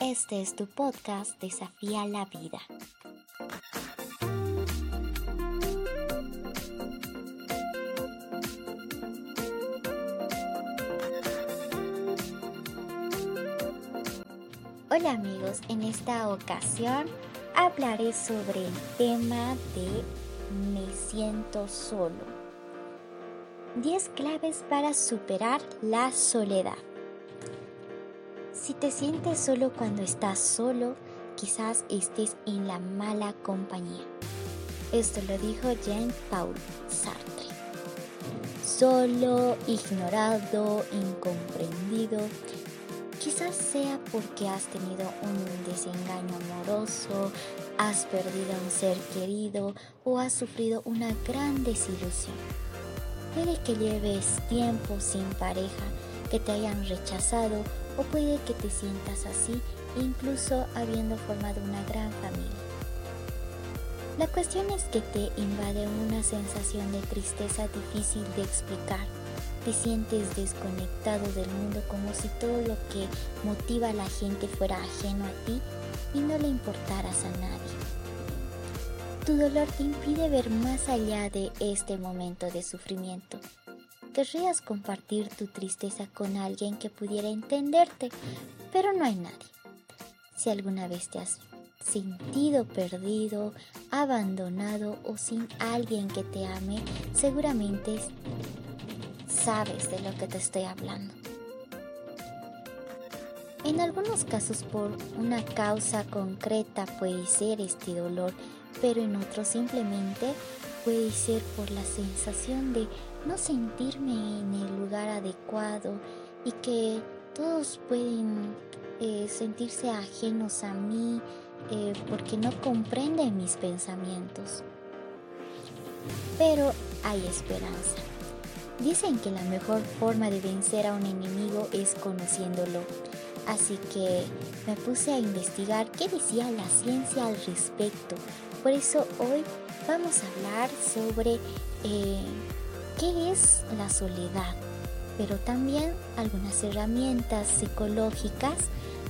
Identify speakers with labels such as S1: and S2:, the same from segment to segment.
S1: Este es tu podcast Desafía la Vida. Hola amigos, en esta ocasión hablaré sobre el tema de me siento solo. 10 claves para superar la soledad. Si te sientes solo cuando estás solo, quizás estés en la mala compañía. Esto lo dijo Jean-Paul Sartre. Solo, ignorado, incomprendido, quizás sea porque has tenido un desengaño amoroso, has perdido a un ser querido o has sufrido una gran desilusión. Puede que lleves tiempo sin pareja, que te hayan rechazado o puede que te sientas así incluso habiendo formado una gran familia. La cuestión es que te invade una sensación de tristeza difícil de explicar. Te sientes desconectado del mundo como si todo lo que motiva a la gente fuera ajeno a ti y no le importaras a nadie. Tu dolor te impide ver más allá de este momento de sufrimiento Querrías compartir tu tristeza con alguien que pudiera entenderte, pero no hay nadie. Si alguna vez te has sentido perdido, abandonado o sin alguien que te ame, seguramente sabes de lo que te estoy hablando. En algunos casos por una causa concreta puede ser este dolor, pero en otros simplemente puede ser por la sensación de no sentirme en el lugar adecuado y que todos pueden eh, sentirse ajenos a mí eh, porque no comprenden mis pensamientos. Pero hay esperanza. Dicen que la mejor forma de vencer a un enemigo es conociéndolo. Así que me puse a investigar qué decía la ciencia al respecto. Por eso hoy vamos a hablar sobre eh, qué es la soledad, pero también algunas herramientas psicológicas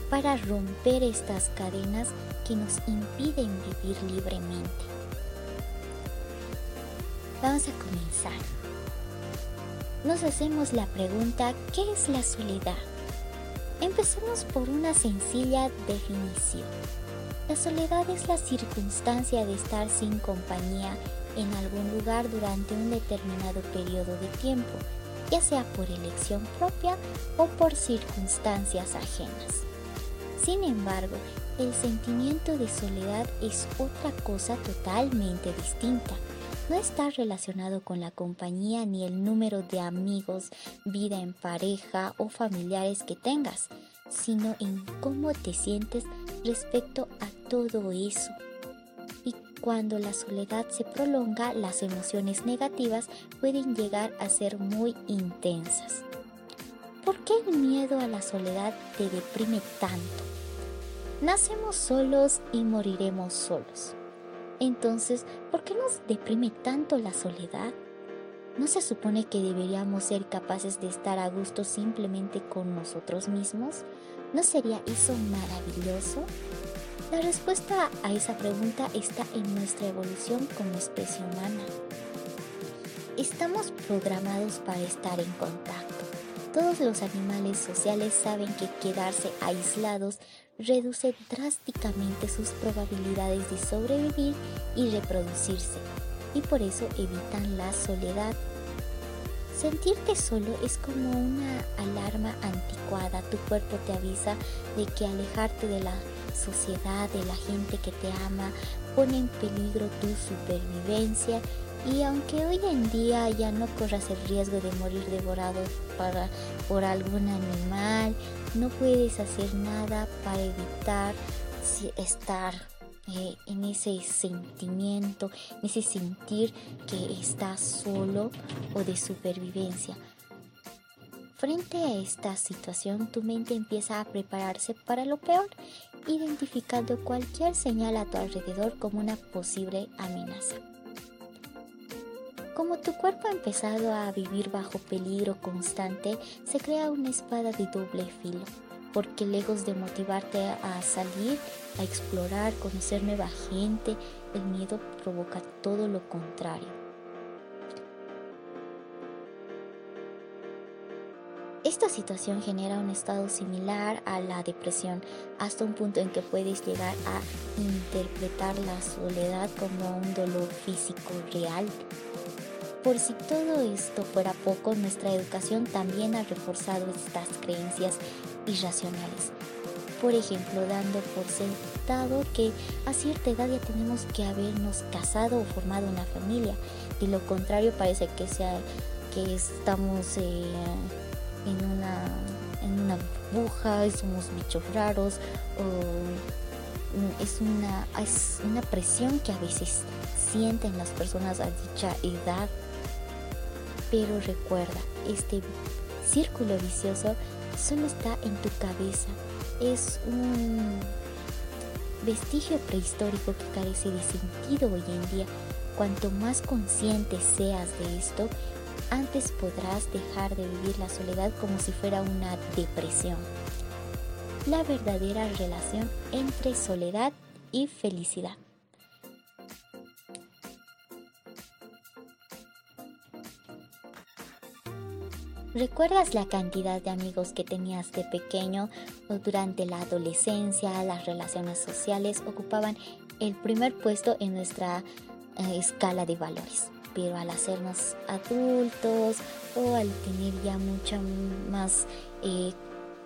S1: para romper estas cadenas que nos impiden vivir libremente. Vamos a comenzar. Nos hacemos la pregunta, ¿qué es la soledad? Empecemos por una sencilla definición. La soledad es la circunstancia de estar sin compañía en algún lugar durante un determinado periodo de tiempo, ya sea por elección propia o por circunstancias ajenas. Sin embargo, el sentimiento de soledad es otra cosa totalmente distinta. No está relacionado con la compañía ni el número de amigos, vida en pareja o familiares que tengas, sino en cómo te sientes respecto a todo eso. Y cuando la soledad se prolonga, las emociones negativas pueden llegar a ser muy intensas. ¿Por qué el miedo a la soledad te deprime tanto? Nacemos solos y moriremos solos. Entonces, ¿por qué nos deprime tanto la soledad? ¿No se supone que deberíamos ser capaces de estar a gusto simplemente con nosotros mismos? ¿No sería eso maravilloso? La respuesta a esa pregunta está en nuestra evolución como especie humana. Estamos programados para estar en contacto. Todos los animales sociales saben que quedarse aislados reduce drásticamente sus probabilidades de sobrevivir y reproducirse, y por eso evitan la soledad Sentirte solo es como una alarma anticuada. Tu cuerpo te avisa de que alejarte de la sociedad, de la gente que te ama, pone en peligro tu supervivencia. Y aunque hoy en día ya no corras el riesgo de morir devorado por algún animal, no puedes hacer nada para evitar estar eh, en ese sentimiento, en ese sentir que estás solo o de supervivencia. Frente a esta situación, tu mente empieza a prepararse para lo peor, identificando cualquier señal a tu alrededor como una posible amenaza. Como tu cuerpo ha empezado a vivir bajo peligro constante, se crea una espada de doble filo, porque lejos de motivarte a salir, a explorar, conocer nueva gente, el miedo provoca todo lo contrario Esta situación genera un estado similar a la depresión, hasta un punto en que puedes llegar a interpretar la soledad como un dolor físico real. Por si todo esto fuera poco, nuestra educación también ha reforzado estas creencias irracionales. Por ejemplo, dando por sentado que a cierta edad ya tenemos que habernos casado o formado una familia. De lo contrario, parece que, sea, que estamos... Eh, en una, en una burbuja y somos bichos raros es una, es una presión que a veces sienten las personas a dicha edad. Pero recuerda, este círculo vicioso solo está en tu cabeza. Es un vestigio prehistórico que carece de sentido hoy en día. Cuanto más consciente seas de esto, antes podrás dejar de vivir la soledad como si fuera una depresión. La verdadera relación entre soledad y felicidad. ¿Recuerdas la cantidad de amigos que tenías de pequeño o durante la adolescencia? Las relaciones sociales ocupaban el primer puesto en nuestra eh, escala de valores pero al hacernos adultos o al tener ya mucha más eh,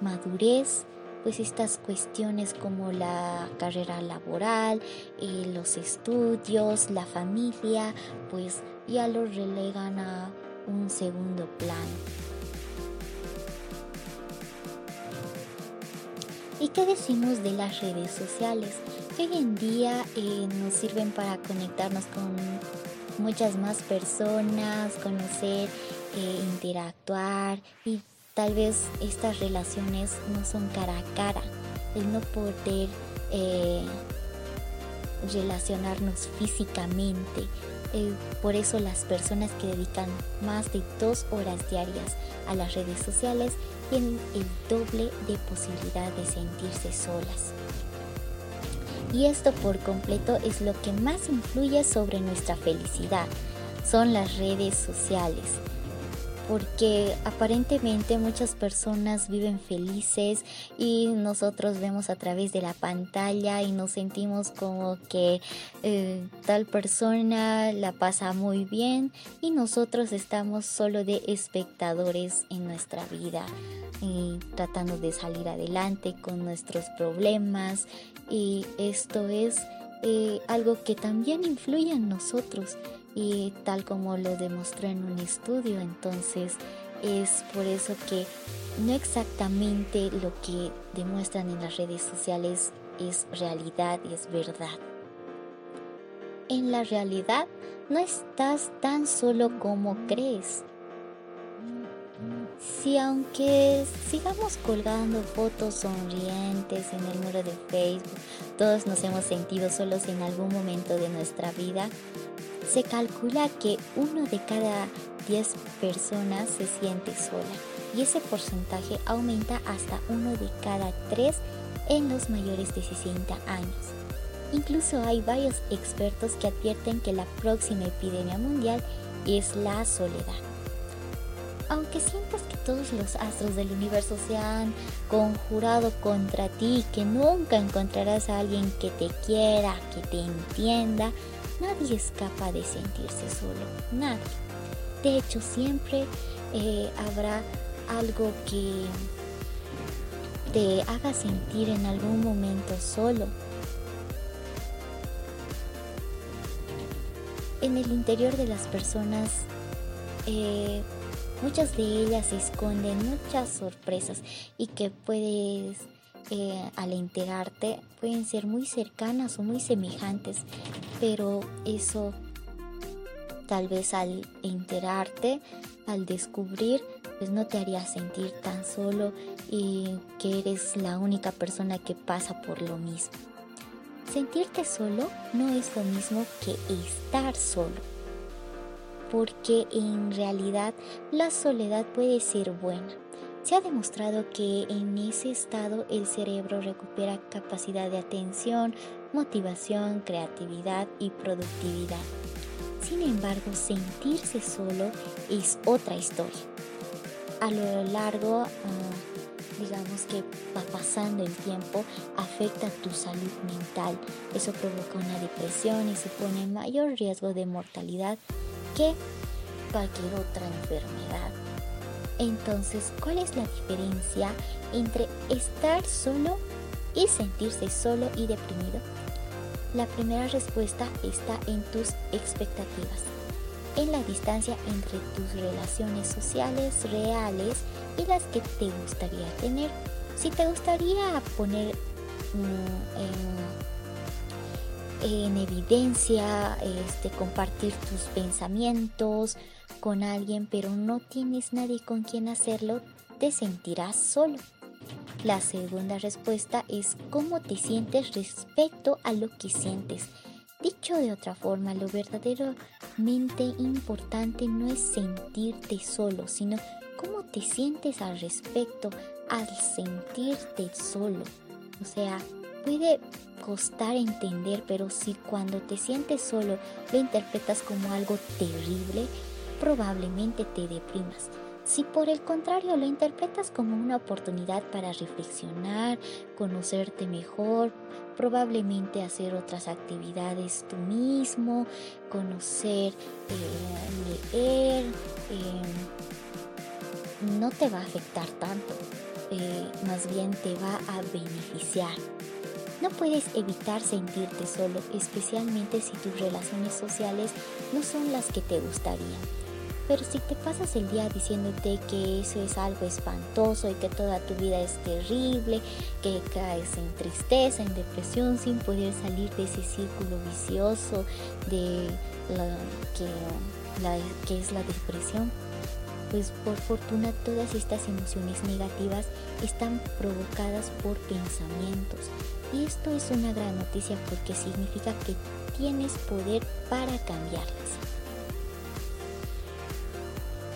S1: madurez, pues estas cuestiones como la carrera laboral, eh, los estudios, la familia, pues ya lo relegan a un segundo plano. ¿Y qué decimos de las redes sociales? hoy en día eh, nos sirven para conectarnos con muchas más personas, conocer, eh, interactuar y tal vez estas relaciones no son cara a cara, el no poder eh, relacionarnos físicamente. Por eso las personas que dedican más de dos horas diarias a las redes sociales tienen el doble de posibilidad de sentirse solas y esto por completo es lo que más influye sobre nuestra felicidad. Son las redes sociales. Porque aparentemente muchas personas viven felices y nosotros vemos a través de la pantalla y nos sentimos como que eh, tal persona la pasa muy bien y nosotros estamos solo de espectadores en nuestra vida y tratando de salir adelante con nuestros problemas. Y esto es eh, algo que también influye en nosotros y tal como lo demostró en un estudio entonces es por eso que no exactamente lo que demuestran en las redes sociales es realidad y es verdad. En la realidad no estás tan solo como crees. Si aunque sigamos colgando fotos sonrientes en el muro de Facebook, todos nos hemos sentido solos en algún momento de nuestra vida, se calcula que uno de cada 10 personas se siente sola y ese porcentaje aumenta hasta uno de cada 3 en los mayores de 60 años. Incluso hay varios expertos que advierten que la próxima epidemia mundial es la soledad. Aunque sientas que todos los astros del universo se han conjurado contra ti, que nunca encontrarás a alguien que te quiera, que te entienda, nadie es capaz de sentirse solo, nadie. De hecho, siempre eh, habrá algo que te haga sentir en algún momento solo. En el interior de las personas eh, Muchas de ellas esconden muchas sorpresas y que puedes, eh, al enterarte, pueden ser muy cercanas o muy semejantes, pero eso tal vez al enterarte, al descubrir, pues no te haría sentir tan solo y que eres la única persona que pasa por lo mismo. Sentirte solo no es lo mismo que estar solo, porque en realidad la soledad puede ser buena. Se ha demostrado que en ese estado el cerebro recupera capacidad de atención, motivación, creatividad y productividad. Sin embargo, sentirse solo es otra historia a lo largo, ah, digamos que va pasando el tiempo, afecta tu salud mental. Eso provoca una depresión y supone mayor riesgo de mortalidad que cualquier otra enfermedad. Entonces, ¿cuál es la diferencia entre estar solo y sentirse solo y deprimido? La primera respuesta está en tus expectativas en la distancia entre tus relaciones sociales reales y las que te gustaría tener. Si te gustaría poner mm, en, evidencia, este, compartir tus pensamientos con alguien, pero no tienes nadie con quien hacerlo, te sentirás solo. La segunda respuesta es cómo te sientes respecto a lo que sientes. Dicho de otra forma, lo verdaderamente importante no es sentirte solo, sino cómo te sientes al respecto al sentirte solo. O sea, puede costar entender, pero si cuando te sientes solo lo interpretas como algo terrible, probablemente te deprimas. Si por el contrario lo interpretas como una oportunidad para reflexionar, conocerte mejor, probablemente hacer otras actividades tú mismo, conocer, eh, leer, em, no te va a afectar tanto, eh, más bien te va a beneficiar. No puedes evitar sentirte solo, especialmente si tus relaciones sociales no son las que te gustarían. Pero si te pasas el día diciéndote que eso es algo espantoso y que toda tu vida es terrible, que caes en tristeza, en depresión, sin poder salir de ese círculo vicioso de que es la depresión, pues por fortuna todas estas emociones negativas están provocadas por pensamientos. Y esto es una gran noticia porque significa que tienes poder para cambiarlas.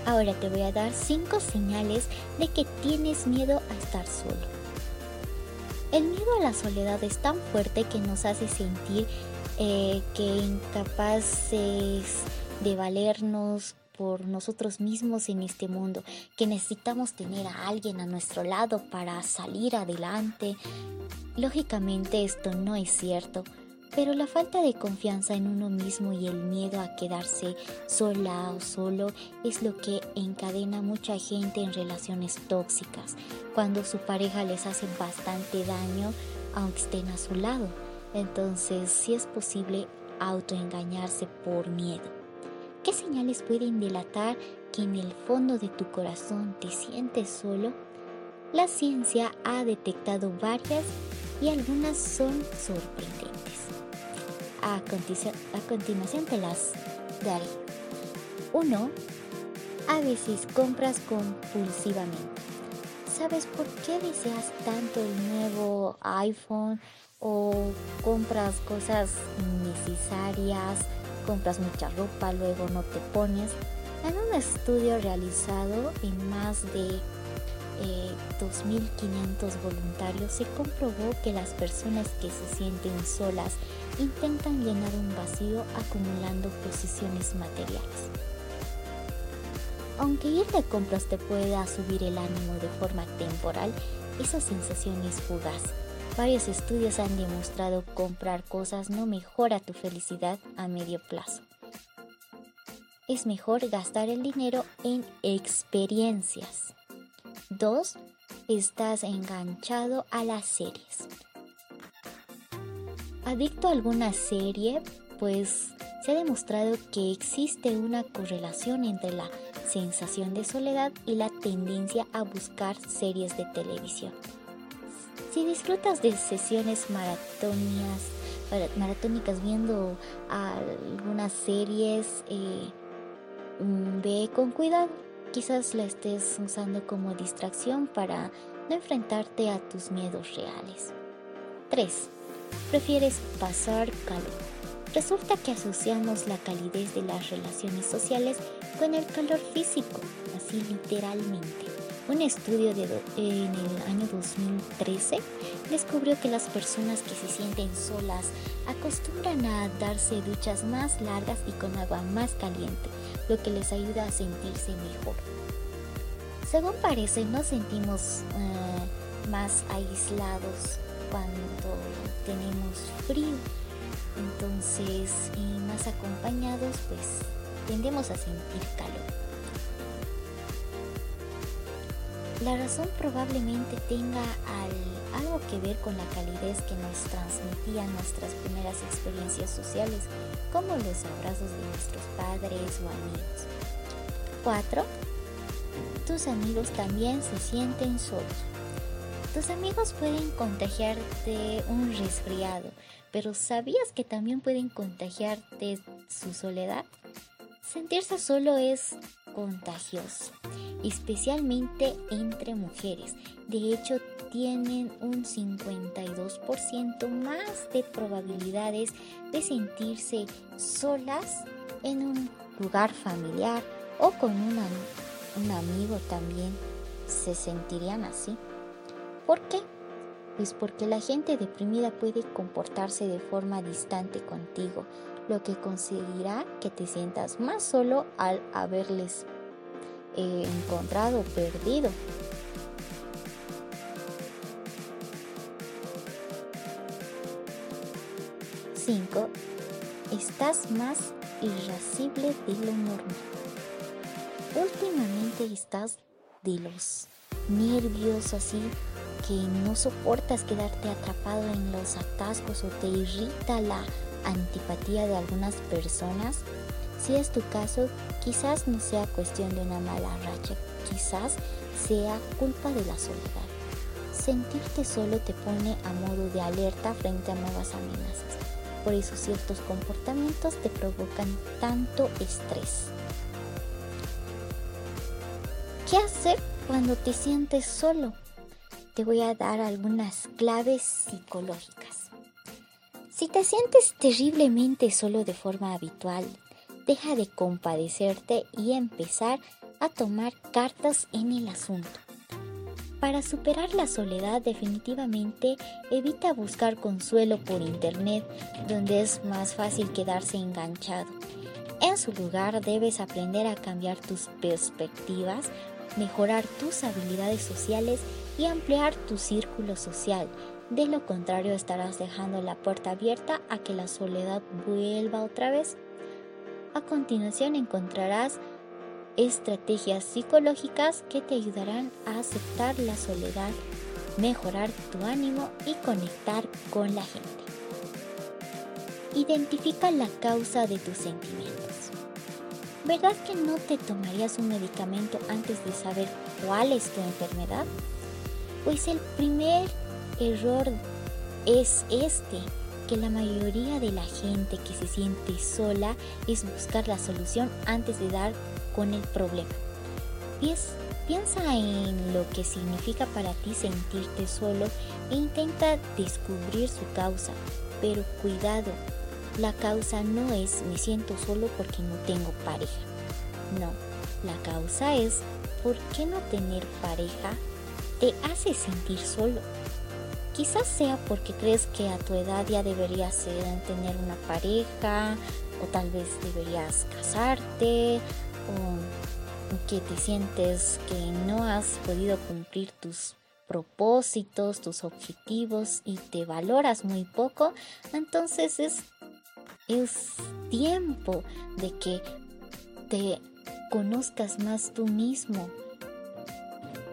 S1: Ahora te voy a dar 5 señales de que tienes miedo a estar solo. El miedo a la soledad es tan fuerte que nos hace sentir eh, que incapaces de valernos por nosotros mismos en este mundo, que necesitamos tener a alguien a nuestro lado para salir adelante. Lógicamente esto no es cierto pero la falta de confianza en uno mismo y el miedo a quedarse sola o solo es lo que encadena mucha gente en relaciones tóxicas, cuando su pareja les hace bastante daño aunque estén a su lado. Entonces, si es posible autoengañarse por miedo. ¿Qué señales pueden delatar que en el fondo de tu corazón te sientes solo? La ciencia ha detectado varias y algunas son sorprendentes. A, continuación te las daré. 1. A veces compras compulsivamente. ¿Sabes por qué deseas tanto el nuevo iPhone o compras cosas innecesarias, compras mucha ropa, luego no te pones? En un estudio realizado en más de 2.500 eh, voluntarios, se comprobó que las personas que se sienten solas intentan llenar un vacío acumulando posiciones materiales. Aunque ir de compras te pueda subir el ánimo de forma temporal, esa sensación es fugaz. Varios estudios han demostrado comprar cosas no mejora tu felicidad a medio plazo. Es mejor gastar el dinero en experiencias. 2. Estás enganchado a las series. Adicto a alguna serie, pues se ha demostrado que existe una correlación entre la sensación de soledad y la tendencia a buscar series de televisión. Si disfrutas de sesiones maratónicas viendo algunas series, eh, mm, ve con cuidado quizás la estés usando como distracción para no enfrentarte a tus miedos reales. 3. Prefieres pasar calor. Resulta que asociamos la calidez de las relaciones sociales con el calor físico, así literalmente. Un estudio de en el año 2013 descubrió que las personas que se sienten solas acostumbran a darse duchas más largas y con agua más caliente, lo que les ayuda a sentirse mejor. Según parece, nos sentimos eh, más aislados cuando tenemos frío entonces, y más acompañados, pues tendemos a sentir calor. La razón probablemente tenga algo que ver con la calidez que nos transmitían nuestras primeras experiencias sociales, como los abrazos de nuestros padres o amigos. 4. Tus amigos también se sienten solos. Tus amigos pueden contagiarte un resfriado, pero ¿sabías que también pueden contagiarte su soledad? Sentirse solo es contagioso, especialmente entre mujeres. De hecho, tienen un 52% más de probabilidades de sentirse solas en un lugar familiar o con un amigo también se sentirían así. ¿Por qué? pues porque la gente deprimida puede comportarse de forma distante contigo, lo que conseguirá que te sientas más solo al haberles eh, encontrado perdido. Cinco, Estás más irascible de lo normal. Últimamente estás de los nervios así que no soportas quedarte atrapado en los atascos o te irrita la antipatía de algunas personas, si es tu caso, quizás no sea cuestión de una mala racha, quizás sea culpa de la soledad. Sentirte solo te pone a modo de alerta frente a nuevas amenazas. Por eso ciertos comportamientos te provocan tanto estrés. ¿Qué hacer cuando te sientes solo? te voy a dar algunas claves psicológicas. Si te sientes terriblemente solo de forma habitual, deja de compadecerte y empezar a tomar cartas en el asunto. Para superar la soledad definitivamente evita buscar consuelo por internet donde es más fácil quedarse enganchado. En su lugar debes aprender a cambiar tus perspectivas, mejorar tus habilidades sociales y ampliar tu círculo social. De lo contrario estarás dejando la puerta abierta a que la soledad vuelva otra vez. A continuación encontrarás estrategias psicológicas que te ayudarán a aceptar la soledad, mejorar tu ánimo y conectar con la gente. Identifica la causa de tus sentimientos. ¿Verdad que no te tomarías un medicamento antes de saber cuál es tu enfermedad? Pues el primer error es este, que la mayoría de la gente que se siente sola es buscar la solución antes de dar con el problema. piensa en lo que significa para ti sentirte solo e intenta descubrir su causa. Pero cuidado, la causa no es me siento solo porque no tengo pareja. No, la causa es ¿por qué no tener pareja te hace sentir solo. Quizás sea porque crees que a tu edad ya deberías tener una pareja o tal vez deberías casarte o que te sientes que no has podido cumplir tus propósitos, tus objetivos y te valoras muy poco, entonces es, es tiempo de que te conozcas más tú mismo,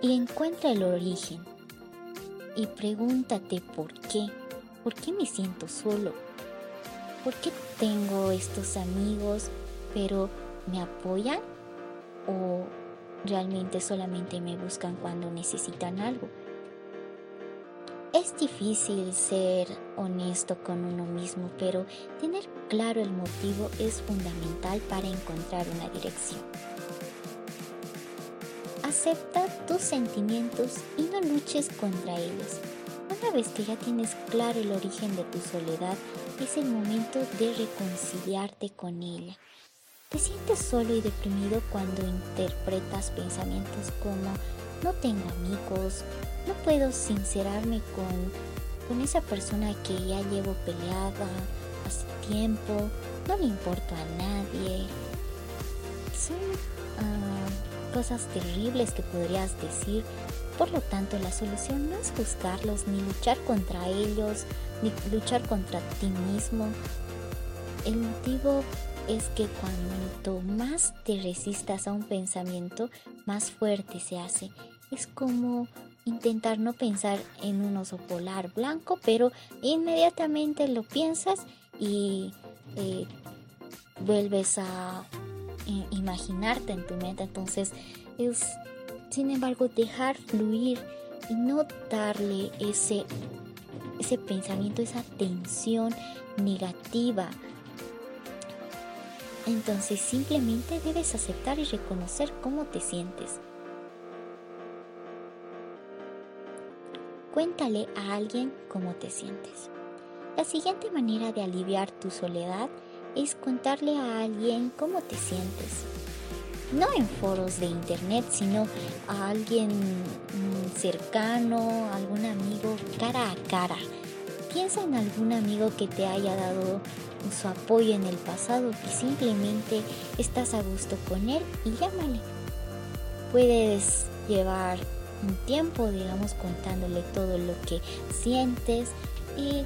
S1: y encuentra el origen. Y pregúntate por qué. ¿Por qué me siento solo? ¿Por qué tengo estos amigos pero me apoyan? ¿O realmente solamente me buscan cuando necesitan algo? Es difícil ser honesto con uno mismo, pero tener claro el motivo es fundamental para encontrar una dirección. Acepta tus sentimientos y no luches contra ellos. Una vez que ya tienes claro el origen de tu soledad, es el momento de reconciliarte con ella. Te sientes solo y deprimido cuando interpretas pensamientos como no tengo amigos, no puedo sincerarme con, con esa persona que ya llevo peleada hace tiempo, no le importo a nadie. Son ah, cosas terribles que podrías decir. Por lo tanto, la solución no es buscarlos ni luchar contra ellos, ni luchar contra ti mismo. El motivo es que cuanto más te resistas a un pensamiento, más fuerte se hace. Es como intentar no pensar en un oso polar blanco, pero inmediatamente lo piensas y eh, vuelves a imaginarte en tu mente. Entonces es, sin embargo, dejar fluir y no darle ese, ese pensamiento, esa tensión negativa entonces simplemente debes aceptar y reconocer cómo te sientes. Cuéntale a alguien cómo te sientes. La siguiente manera de aliviar tu soledad es contarle a alguien cómo te sientes. No en foros de internet, sino a alguien mm, cercano, algún amigo cara a cara. Piensa en algún amigo que te haya dado su apoyo en el pasado, que simplemente estás a gusto con él y llámale. Puedes llevar un tiempo, digamos, contándole todo lo que sientes y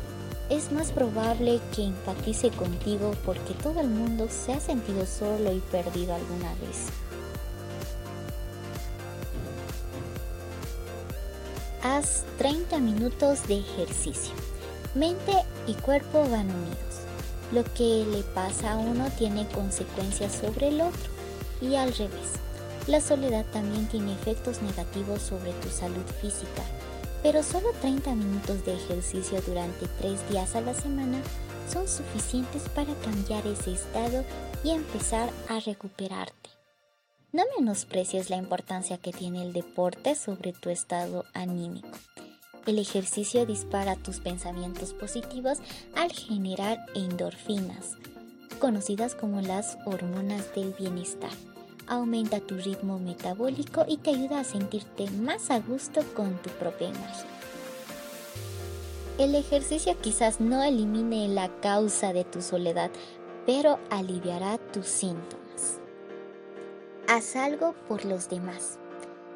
S1: es más probable que empatice contigo porque todo el mundo se ha sentido solo y perdido alguna vez. Haz 30 minutos de ejercicio. Mente y cuerpo van unidos. Lo que le pasa a uno tiene consecuencias sobre el otro y al revés. La soledad también tiene efectos negativos sobre tu salud física, pero solo 30 minutos de ejercicio durante 3 días a la semana son suficientes para cambiar ese estado y empezar a recuperarte. No menosprecies la importancia que tiene el deporte sobre tu estado anímico. El ejercicio dispara tus pensamientos positivos al generar endorfinas, conocidas como las hormonas del bienestar. Aumenta tu ritmo metabólico y te ayuda a sentirte más a gusto con tu propia imagen. El ejercicio quizás no elimine la causa de tu soledad, pero aliviará tus síntomas. Haz algo por los demás.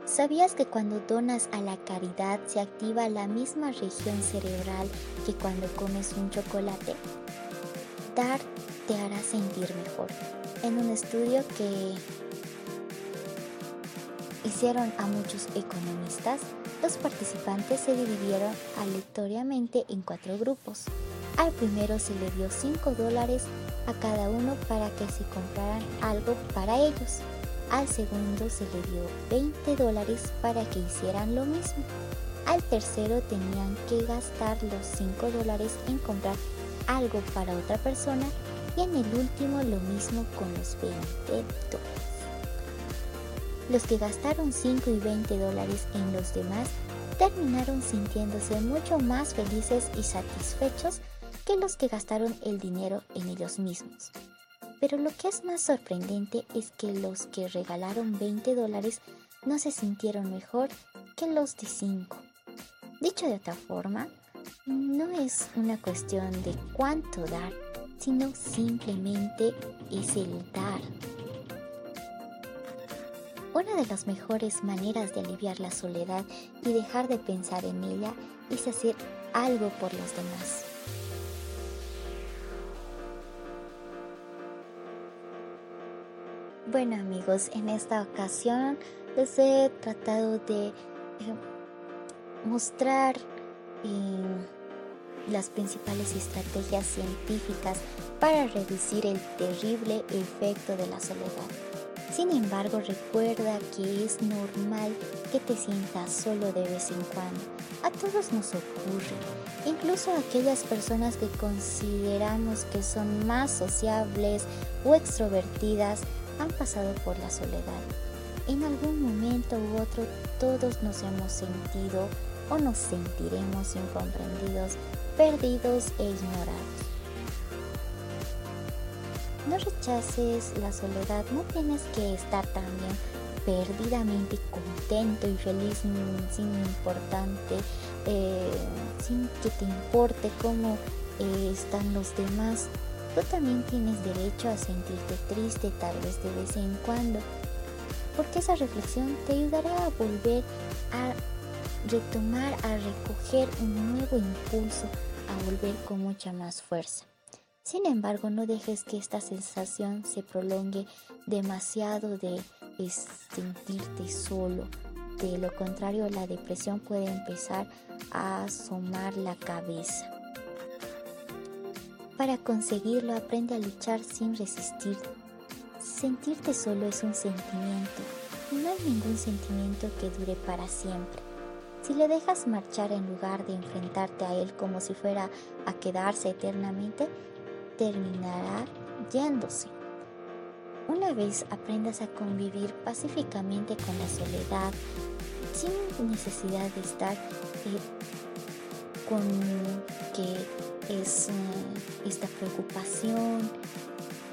S1: ¿Sabías que cuando donas a la caridad se activa la misma región cerebral que cuando comes un chocolate? Dar te hará sentir mejor. En un estudio que a muchos economistas, los participantes se dividieron aleatoriamente en cuatro grupos. Al primero se le dio 5 dólares a cada uno para que se compraran algo para ellos. Al segundo se le dio 20 dólares para que hicieran lo mismo. Al tercero tenían que gastar los 5 dólares en comprar algo para otra persona y en el último lo mismo con los 20 dólares. Los que gastaron 5 y 20 dólares en los demás terminaron sintiéndose mucho más felices y satisfechos que los que gastaron el dinero en ellos mismos. Pero lo que es más sorprendente es que los que regalaron 20 dólares no se sintieron mejor que los de 5. Dicho de otra forma, no es una cuestión de cuánto dar, sino simplemente es el dar. Una de las mejores maneras de aliviar la soledad y dejar de pensar en ella es hacer algo por los demás. Bueno amigos, en esta ocasión les he tratado de eh, mostrar eh, las principales estrategias científicas para reducir el terrible efecto de la soledad. Sin embargo, recuerda que es normal que te sientas solo de vez en cuando. A todos nos ocurre, incluso a aquellas personas que consideramos que son más sociables o extrovertidas han pasado por la soledad. En algún momento u otro todos nos hemos sentido o nos sentiremos incomprendidos, perdidos e ignorados. No rechaces la soledad, no tienes que estar también perdidamente contento y feliz sin importante, eh, sin que te importe cómo eh, están los demás. Tú también tienes derecho a sentirte triste tal vez de vez en cuando, porque esa reflexión te ayudará a volver a retomar, a recoger un nuevo impulso, a volver con mucha más fuerza. Sin embargo, no dejes que esta sensación se prolongue demasiado de sentirte solo. De lo contrario, la depresión puede empezar a asomar la cabeza. Para conseguirlo, aprende a luchar sin resistir. Sentirte solo es un sentimiento no hay ningún sentimiento que dure para siempre. Si le dejas marchar en lugar de enfrentarte a él como si fuera a quedarse eternamente, terminará yéndose. Una vez aprendas a convivir pacíficamente con la soledad, sin necesidad de estar eh, con que es eh, esta preocupación,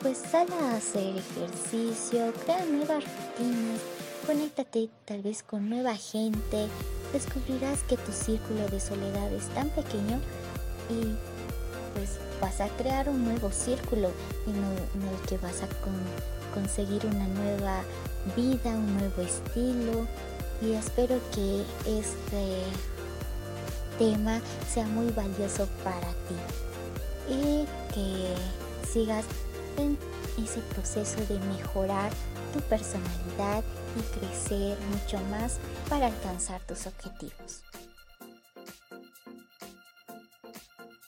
S1: pues sal a hacer ejercicio, crea nuevas rutinas, conéctate tal vez con nueva gente, descubrirás que tu círculo de soledad es tan pequeño y pues vas a crear un nuevo círculo en el, que vas a conseguir una nueva vida, un nuevo estilo y espero que este tema sea muy valioso para ti y que sigas en ese proceso de mejorar tu personalidad y crecer mucho más para alcanzar tus objetivos.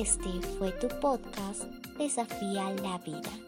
S1: Este fue tu podcast Desafía la Vida.